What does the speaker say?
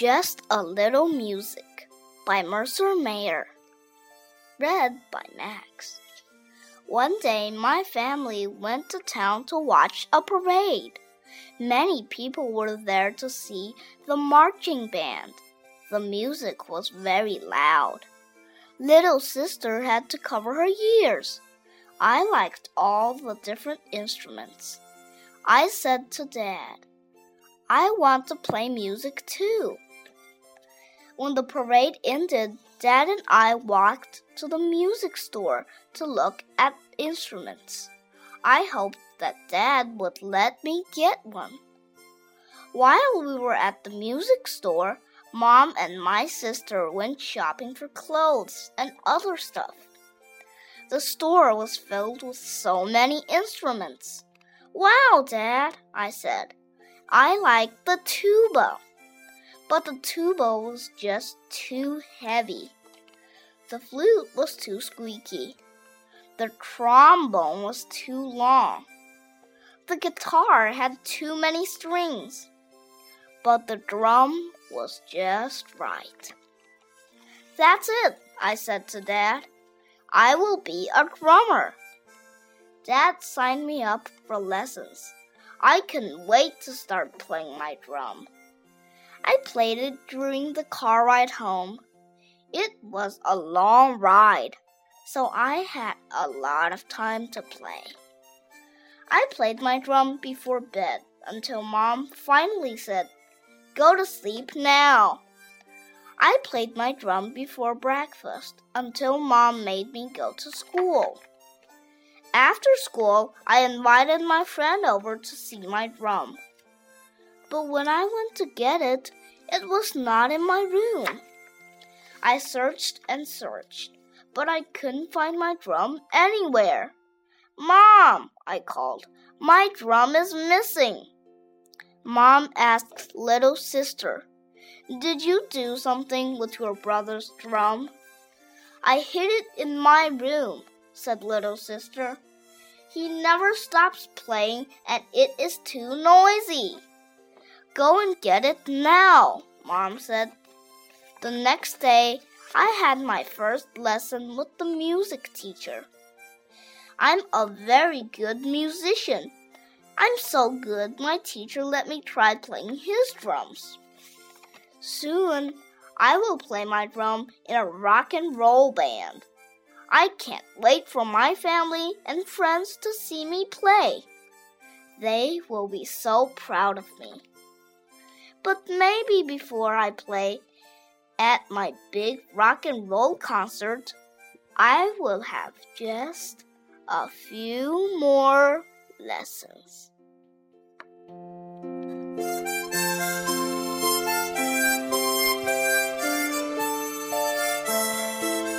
Just a Little Music by Mercer Mayer. Read by Max. One day, my family went to town to watch a parade. Many people were there to see the marching band. The music was very loud. Little sister had to cover her ears. I liked all the different instruments. I said to Dad, I want to play music too. When the parade ended, Dad and I walked to the music store to look at instruments. I hoped that Dad would let me get one. While we were at the music store, Mom and my sister went shopping for clothes and other stuff. The store was filled with so many instruments. Wow, Dad, I said. I like the tuba. But the tuba was just too heavy. The flute was too squeaky. The trombone was too long. The guitar had too many strings. But the drum was just right. That's it, I said to Dad. I will be a drummer. Dad signed me up for lessons. I couldn't wait to start playing my drum. I played it during the car ride home. It was a long ride, so I had a lot of time to play. I played my drum before bed until Mom finally said, Go to sleep now. I played my drum before breakfast until Mom made me go to school. After school, I invited my friend over to see my drum. But when I went to get it, it was not in my room. I searched and searched, but I couldn't find my drum anywhere. Mom, I called, my drum is missing. Mom asked little sister, Did you do something with your brother's drum? I hid it in my room, said little sister. He never stops playing and it is too noisy. Go and get it now, Mom said. The next day, I had my first lesson with the music teacher. I'm a very good musician. I'm so good, my teacher let me try playing his drums. Soon, I will play my drum in a rock and roll band. I can't wait for my family and friends to see me play. They will be so proud of me. But maybe before I play at my big rock and roll concert, I will have just a few more lessons.